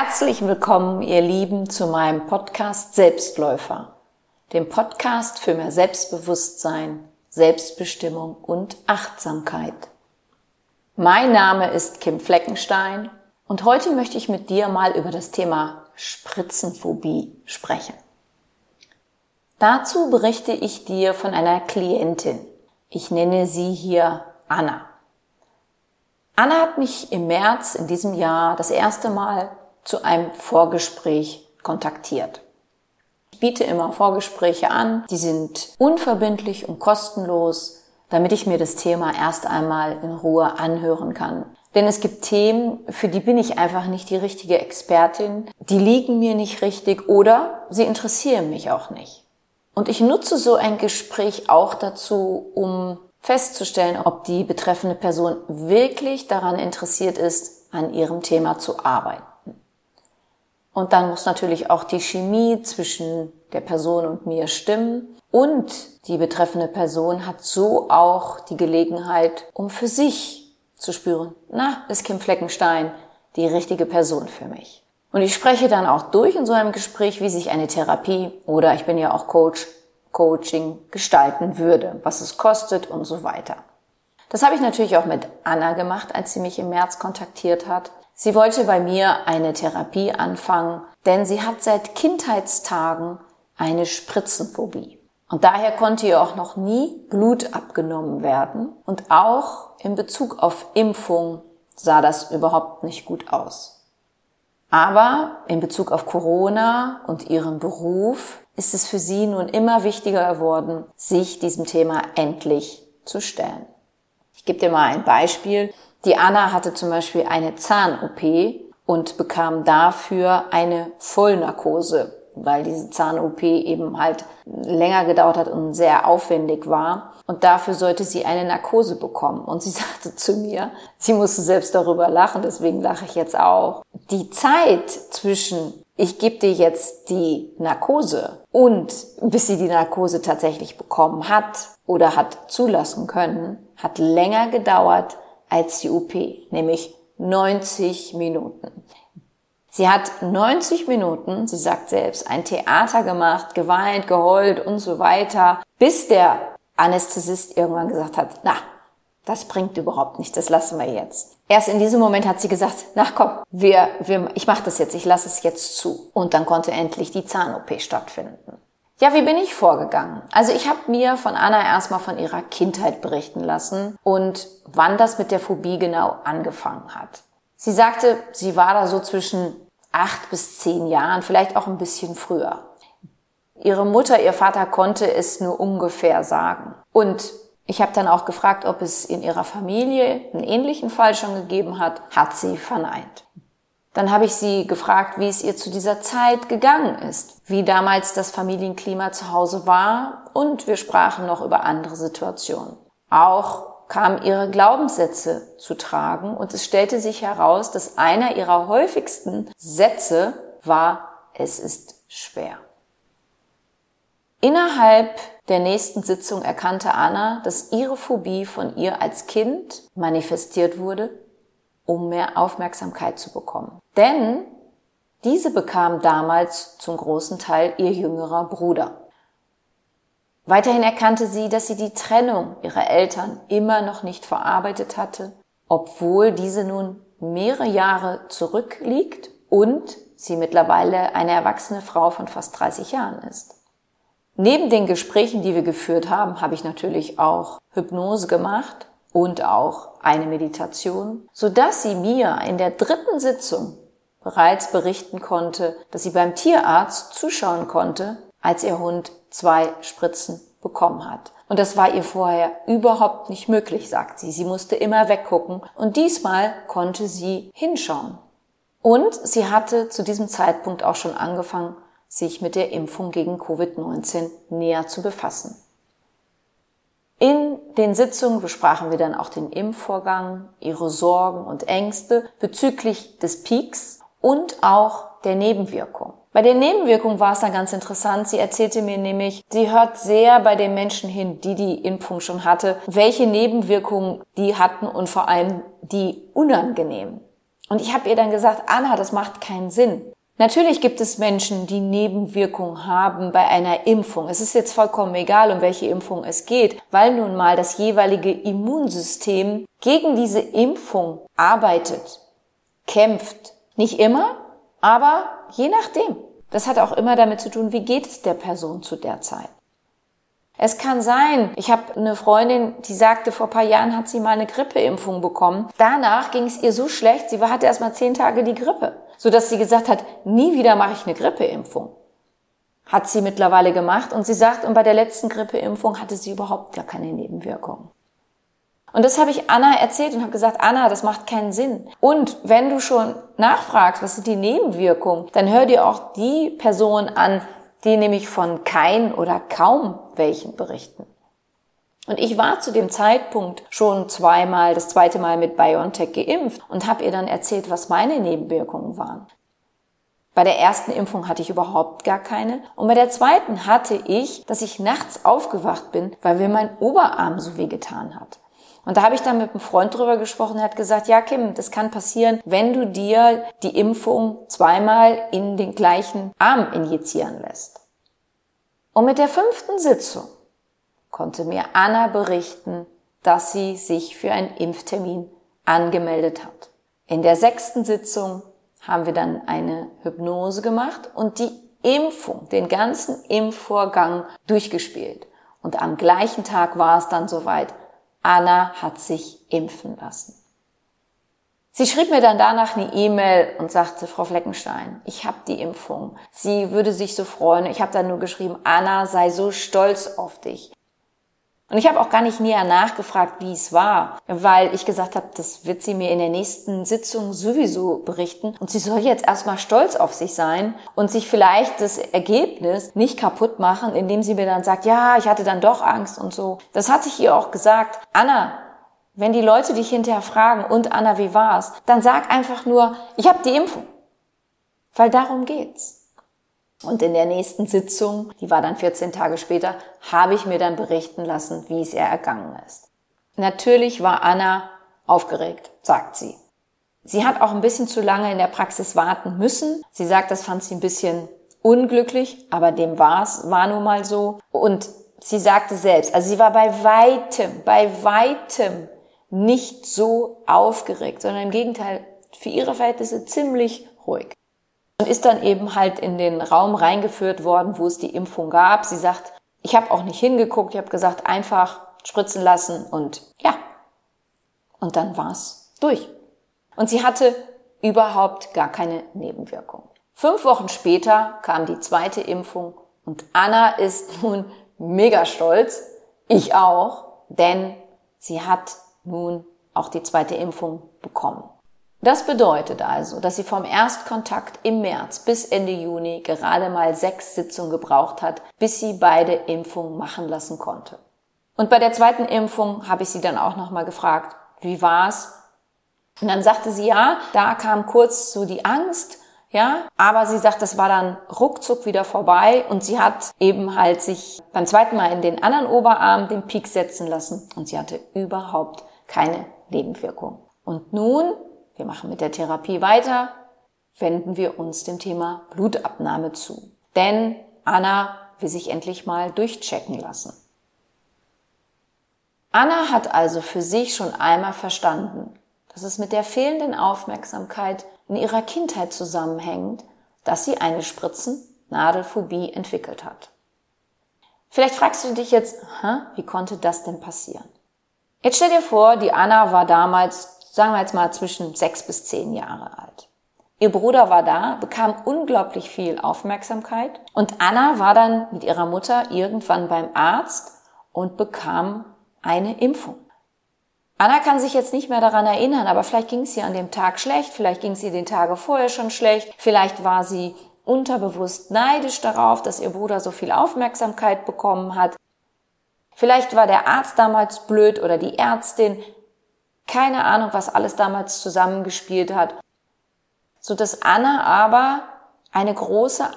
Herzlich willkommen, ihr Lieben, zu meinem Podcast Selbstläufer, dem Podcast für mehr Selbstbewusstsein, Selbstbestimmung und Achtsamkeit. Mein Name ist Kim Fleckenstein und heute möchte ich mit dir mal über das Thema Spritzenphobie sprechen. Dazu berichte ich dir von einer Klientin. Ich nenne sie hier Anna. Anna hat mich im März in diesem Jahr das erste Mal zu einem Vorgespräch kontaktiert. Ich biete immer Vorgespräche an, die sind unverbindlich und kostenlos, damit ich mir das Thema erst einmal in Ruhe anhören kann. Denn es gibt Themen, für die bin ich einfach nicht die richtige Expertin, die liegen mir nicht richtig oder sie interessieren mich auch nicht. Und ich nutze so ein Gespräch auch dazu, um festzustellen, ob die betreffende Person wirklich daran interessiert ist, an ihrem Thema zu arbeiten. Und dann muss natürlich auch die Chemie zwischen der Person und mir stimmen. Und die betreffende Person hat so auch die Gelegenheit, um für sich zu spüren, na, ist Kim Fleckenstein die richtige Person für mich. Und ich spreche dann auch durch in so einem Gespräch, wie sich eine Therapie oder ich bin ja auch Coach, Coaching gestalten würde, was es kostet und so weiter. Das habe ich natürlich auch mit Anna gemacht, als sie mich im März kontaktiert hat. Sie wollte bei mir eine Therapie anfangen, denn sie hat seit Kindheitstagen eine Spritzenphobie. Und daher konnte ihr auch noch nie Blut abgenommen werden. Und auch in Bezug auf Impfung sah das überhaupt nicht gut aus. Aber in Bezug auf Corona und ihren Beruf ist es für sie nun immer wichtiger geworden, sich diesem Thema endlich zu stellen. Ich gebe dir mal ein Beispiel. Die Anna hatte zum Beispiel eine Zahn-OP und bekam dafür eine Vollnarkose, weil diese Zahn-OP eben halt länger gedauert hat und sehr aufwendig war. Und dafür sollte sie eine Narkose bekommen. Und sie sagte zu mir, sie musste selbst darüber lachen, deswegen lache ich jetzt auch. Die Zeit zwischen ich gebe dir jetzt die Narkose und bis sie die Narkose tatsächlich bekommen hat oder hat zulassen können, hat länger gedauert als die UP, nämlich 90 Minuten. Sie hat 90 Minuten, sie sagt selbst, ein Theater gemacht, geweint, geheult und so weiter, bis der Anästhesist irgendwann gesagt hat, na, das bringt überhaupt nichts, das lassen wir jetzt. Erst in diesem Moment hat sie gesagt, na komm, wir, wir, ich mache das jetzt, ich lasse es jetzt zu. Und dann konnte endlich die Zahn-OP stattfinden. Ja, wie bin ich vorgegangen? Also ich habe mir von Anna erstmal von ihrer Kindheit berichten lassen und wann das mit der Phobie genau angefangen hat. Sie sagte, sie war da so zwischen acht bis zehn Jahren, vielleicht auch ein bisschen früher. Ihre Mutter, ihr Vater konnte es nur ungefähr sagen. Und ich habe dann auch gefragt, ob es in ihrer Familie einen ähnlichen Fall schon gegeben hat. Hat sie verneint. Dann habe ich sie gefragt, wie es ihr zu dieser Zeit gegangen ist, wie damals das Familienklima zu Hause war und wir sprachen noch über andere Situationen. Auch kamen ihre Glaubenssätze zu tragen und es stellte sich heraus, dass einer ihrer häufigsten Sätze war, es ist schwer. Innerhalb der nächsten Sitzung erkannte Anna, dass ihre Phobie von ihr als Kind manifestiert wurde um mehr Aufmerksamkeit zu bekommen. Denn diese bekam damals zum großen Teil ihr jüngerer Bruder. Weiterhin erkannte sie, dass sie die Trennung ihrer Eltern immer noch nicht verarbeitet hatte, obwohl diese nun mehrere Jahre zurückliegt und sie mittlerweile eine erwachsene Frau von fast 30 Jahren ist. Neben den Gesprächen, die wir geführt haben, habe ich natürlich auch Hypnose gemacht und auch eine Meditation, so dass sie mir in der dritten Sitzung bereits berichten konnte, dass sie beim Tierarzt zuschauen konnte, als ihr Hund zwei Spritzen bekommen hat. Und das war ihr vorher überhaupt nicht möglich, sagt sie. Sie musste immer weggucken und diesmal konnte sie hinschauen. Und sie hatte zu diesem Zeitpunkt auch schon angefangen, sich mit der Impfung gegen Covid-19 näher zu befassen. In den Sitzungen besprachen wir dann auch den Impfvorgang, ihre Sorgen und Ängste bezüglich des Peaks und auch der Nebenwirkung. Bei der Nebenwirkung war es dann ganz interessant. Sie erzählte mir nämlich, sie hört sehr bei den Menschen hin, die die Impfung schon hatte, welche Nebenwirkungen die hatten und vor allem die unangenehmen. Und ich habe ihr dann gesagt, Anna, das macht keinen Sinn. Natürlich gibt es Menschen, die Nebenwirkungen haben bei einer Impfung. Es ist jetzt vollkommen egal, um welche Impfung es geht, weil nun mal das jeweilige Immunsystem gegen diese Impfung arbeitet, kämpft. Nicht immer, aber je nachdem. Das hat auch immer damit zu tun, wie geht es der Person zu der Zeit. Es kann sein, ich habe eine Freundin, die sagte, vor paar Jahren hat sie mal eine Grippeimpfung bekommen. Danach ging es ihr so schlecht, sie hatte erst mal zehn Tage die Grippe, sodass sie gesagt hat, nie wieder mache ich eine Grippeimpfung. Hat sie mittlerweile gemacht und sie sagt, und bei der letzten Grippeimpfung hatte sie überhaupt gar keine Nebenwirkungen. Und das habe ich Anna erzählt und habe gesagt, Anna, das macht keinen Sinn. Und wenn du schon nachfragst, was sind die Nebenwirkungen, dann hör dir auch die Person an, die nämlich von kein oder kaum welchen berichten. Und ich war zu dem Zeitpunkt schon zweimal, das zweite Mal mit BioNTech geimpft und habe ihr dann erzählt, was meine Nebenwirkungen waren. Bei der ersten Impfung hatte ich überhaupt gar keine. Und bei der zweiten hatte ich, dass ich nachts aufgewacht bin, weil mir mein Oberarm so weh getan hat. Und da habe ich dann mit einem Freund drüber gesprochen, er hat gesagt, ja Kim, das kann passieren, wenn du dir die Impfung zweimal in den gleichen Arm injizieren lässt. Und mit der fünften Sitzung konnte mir Anna berichten, dass sie sich für einen Impftermin angemeldet hat. In der sechsten Sitzung haben wir dann eine Hypnose gemacht und die Impfung, den ganzen Impfvorgang durchgespielt. Und am gleichen Tag war es dann soweit. Anna hat sich impfen lassen. Sie schrieb mir dann danach eine E-Mail und sagte, Frau Fleckenstein, ich habe die Impfung. Sie würde sich so freuen. Ich habe dann nur geschrieben, Anna, sei so stolz auf dich. Und ich habe auch gar nicht näher nachgefragt, wie es war, weil ich gesagt habe, das wird sie mir in der nächsten Sitzung sowieso berichten. Und sie soll jetzt erstmal stolz auf sich sein und sich vielleicht das Ergebnis nicht kaputt machen, indem sie mir dann sagt, ja, ich hatte dann doch Angst und so. Das hatte ich ihr auch gesagt. Anna, wenn die Leute dich hinterher fragen, und Anna, wie war's? Dann sag einfach nur, ich habe die Impfung. Weil darum geht's. Und in der nächsten Sitzung, die war dann 14 Tage später, habe ich mir dann berichten lassen, wie es ihr ergangen ist. Natürlich war Anna aufgeregt, sagt sie. Sie hat auch ein bisschen zu lange in der Praxis warten müssen. Sie sagt, das fand sie ein bisschen unglücklich, aber dem war's, war nun mal so. Und sie sagte selbst, also sie war bei weitem, bei weitem nicht so aufgeregt, sondern im Gegenteil für ihre Verhältnisse ziemlich ruhig und ist dann eben halt in den Raum reingeführt worden, wo es die Impfung gab. Sie sagt, ich habe auch nicht hingeguckt, ich habe gesagt, einfach spritzen lassen und ja. Und dann war's durch. Und sie hatte überhaupt gar keine Nebenwirkung. Fünf Wochen später kam die zweite Impfung und Anna ist nun mega stolz, ich auch, denn sie hat nun auch die zweite Impfung bekommen. Das bedeutet also, dass sie vom Erstkontakt im März bis Ende Juni gerade mal sechs Sitzungen gebraucht hat, bis sie beide Impfungen machen lassen konnte. Und bei der zweiten Impfung habe ich sie dann auch nochmal gefragt, wie war's? Und dann sagte sie, ja, da kam kurz so die Angst, ja, aber sie sagt, das war dann ruckzuck wieder vorbei und sie hat eben halt sich beim zweiten Mal in den anderen Oberarm den Peak setzen lassen und sie hatte überhaupt keine Nebenwirkung. Und nun wir machen mit der Therapie weiter, wenden wir uns dem Thema Blutabnahme zu. Denn Anna will sich endlich mal durchchecken lassen. Anna hat also für sich schon einmal verstanden, dass es mit der fehlenden Aufmerksamkeit in ihrer Kindheit zusammenhängt, dass sie eine Spritzen-Nadelphobie entwickelt hat. Vielleicht fragst du dich jetzt, wie konnte das denn passieren? Jetzt stell dir vor, die Anna war damals sagen wir jetzt mal zwischen sechs bis zehn Jahre alt. Ihr Bruder war da, bekam unglaublich viel Aufmerksamkeit und Anna war dann mit ihrer Mutter irgendwann beim Arzt und bekam eine Impfung. Anna kann sich jetzt nicht mehr daran erinnern, aber vielleicht ging es ihr an dem Tag schlecht, vielleicht ging es ihr den Tage vorher schon schlecht, vielleicht war sie unterbewusst neidisch darauf, dass ihr Bruder so viel Aufmerksamkeit bekommen hat. Vielleicht war der Arzt damals blöd oder die Ärztin, keine Ahnung, was alles damals zusammengespielt hat. So dass Anna aber eine große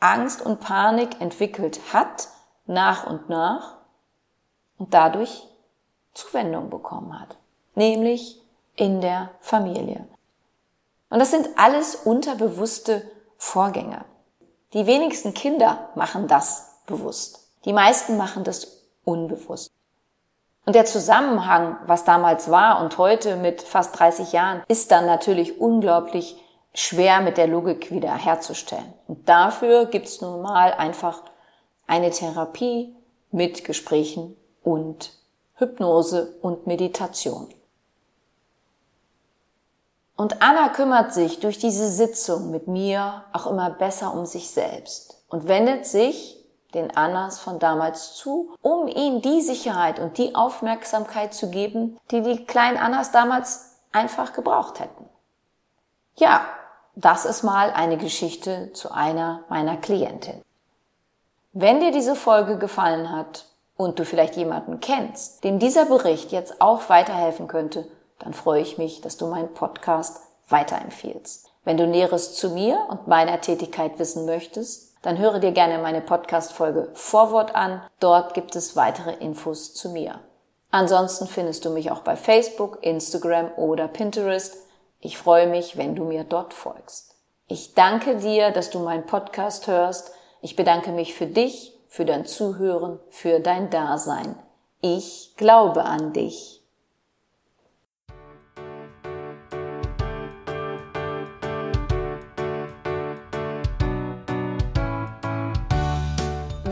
Angst und Panik entwickelt hat, nach und nach, und dadurch Zuwendung bekommen hat. Nämlich in der Familie. Und das sind alles unterbewusste Vorgänge. Die wenigsten Kinder machen das bewusst. Die meisten machen das unbewusst. Und der Zusammenhang, was damals war und heute mit fast 30 Jahren, ist dann natürlich unglaublich schwer mit der Logik wieder herzustellen. Und dafür gibt's nun mal einfach eine Therapie mit Gesprächen und Hypnose und Meditation. Und Anna kümmert sich durch diese Sitzung mit mir auch immer besser um sich selbst und wendet sich den Annas von damals zu, um ihnen die Sicherheit und die Aufmerksamkeit zu geben, die die kleinen Annas damals einfach gebraucht hätten. Ja, das ist mal eine Geschichte zu einer meiner Klientinnen. Wenn dir diese Folge gefallen hat und du vielleicht jemanden kennst, dem dieser Bericht jetzt auch weiterhelfen könnte, dann freue ich mich, dass du meinen Podcast weiterempfiehlst. Wenn du Näheres zu mir und meiner Tätigkeit wissen möchtest, dann höre dir gerne meine Podcast-Folge Vorwort an. Dort gibt es weitere Infos zu mir. Ansonsten findest du mich auch bei Facebook, Instagram oder Pinterest. Ich freue mich, wenn du mir dort folgst. Ich danke dir, dass du meinen Podcast hörst ich bedanke mich für dich, für dein Zuhören, für dein Dasein. Ich glaube an dich.